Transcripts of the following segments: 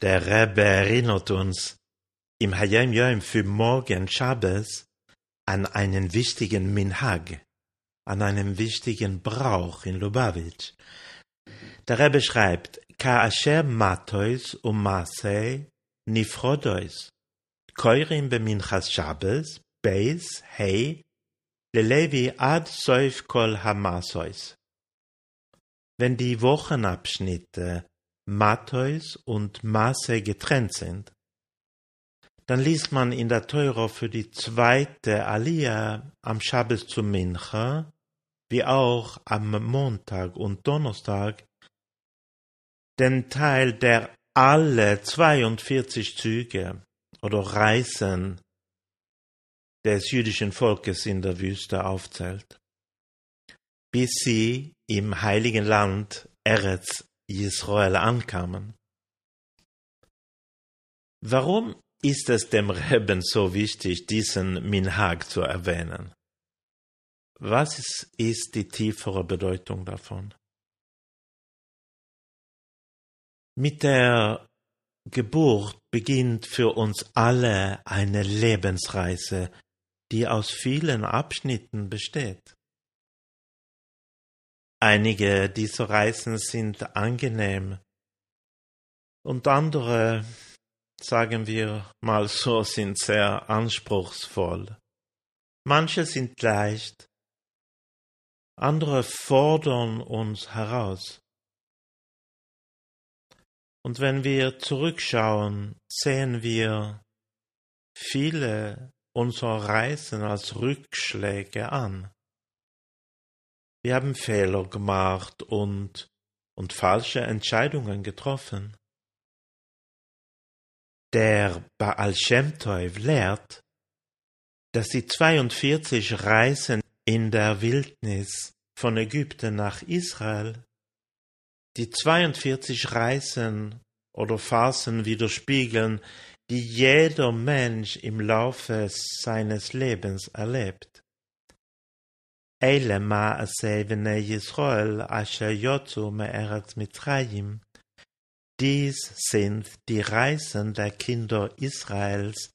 Der Rebbe erinnert uns im Hayam Yom für morgen Shabbos an einen wichtigen Minhag, an einen wichtigen Brauch in Lubavitch. Der Rebbe schreibt, Ka asher matois um masei nifrodois, koirim beminchas Shabbos, beis, hei, lelevi ad soif kol hamasois. Wenn die Wochenabschnitte Matthäus und Maße getrennt sind, dann liest man in der Teure für die zweite Aliyah am Schabbos zu Mincha, wie auch am Montag und Donnerstag, den Teil, der alle 42 Züge oder Reisen des jüdischen Volkes in der Wüste aufzählt, bis sie im heiligen Land Eretz Israel ankamen. Warum ist es dem Reben so wichtig, diesen Minhag zu erwähnen? Was ist die tiefere Bedeutung davon? Mit der Geburt beginnt für uns alle eine Lebensreise, die aus vielen Abschnitten besteht. Einige dieser Reisen sind angenehm und andere, sagen wir mal so, sind sehr anspruchsvoll. Manche sind leicht, andere fordern uns heraus. Und wenn wir zurückschauen, sehen wir viele unserer Reisen als Rückschläge an. Wir haben Fehler gemacht und, und falsche Entscheidungen getroffen. Der Baal Shem Tov lehrt, dass die 42 Reisen in der Wildnis von Ägypten nach Israel, die 42 Reisen oder Phasen widerspiegeln, die jeder Mensch im Laufe seines Lebens erlebt. אלה מעשי בני ישראל אשר יוצאו מארץ מצרים. Dies sind die Reisen der Kinder Israels,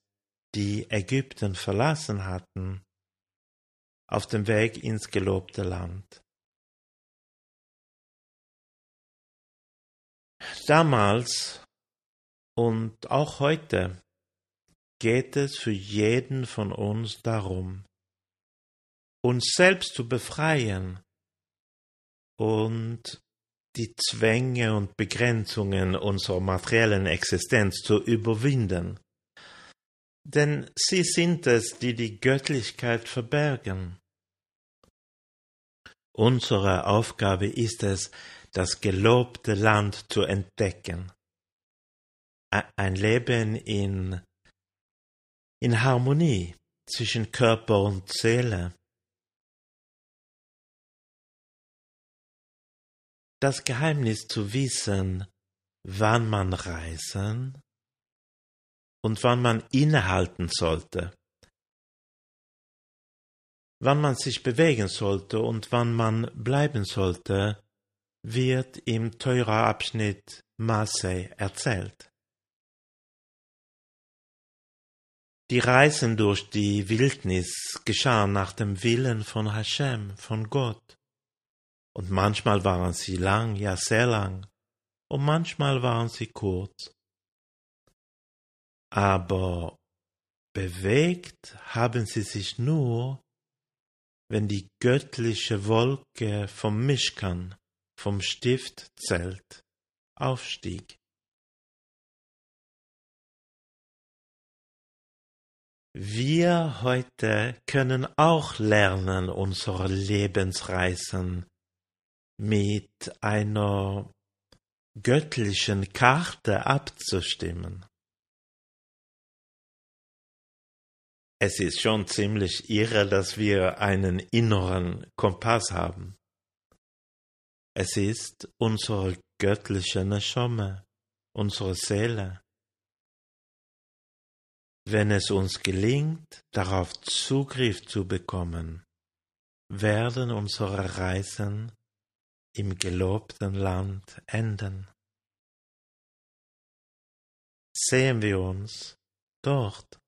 die Ägypten verlassen hatten, auf dem Weg ins gelobte Land. Damals und auch heute geht es für jeden von uns darum, uns selbst zu befreien und die Zwänge und Begrenzungen unserer materiellen Existenz zu überwinden. Denn sie sind es, die die Göttlichkeit verbergen. Unsere Aufgabe ist es, das gelobte Land zu entdecken. Ein Leben in, in Harmonie zwischen Körper und Seele. Das Geheimnis zu wissen, wann man reisen und wann man innehalten sollte, wann man sich bewegen sollte und wann man bleiben sollte, wird im teurer Abschnitt Marseille erzählt. Die Reisen durch die Wildnis geschahen nach dem Willen von Hashem, von Gott. Und manchmal waren sie lang, ja sehr lang, und manchmal waren sie kurz. Aber bewegt haben sie sich nur, wenn die göttliche Wolke vom Mischkan, vom Stiftzelt, aufstieg. Wir heute können auch lernen, unsere Lebensreisen mit einer göttlichen Karte abzustimmen. Es ist schon ziemlich irre, dass wir einen inneren Kompass haben. Es ist unsere göttliche Neshome, unsere Seele. Wenn es uns gelingt, darauf Zugriff zu bekommen, werden unsere Reisen im gelobten Land enden. sehen wir uns dort.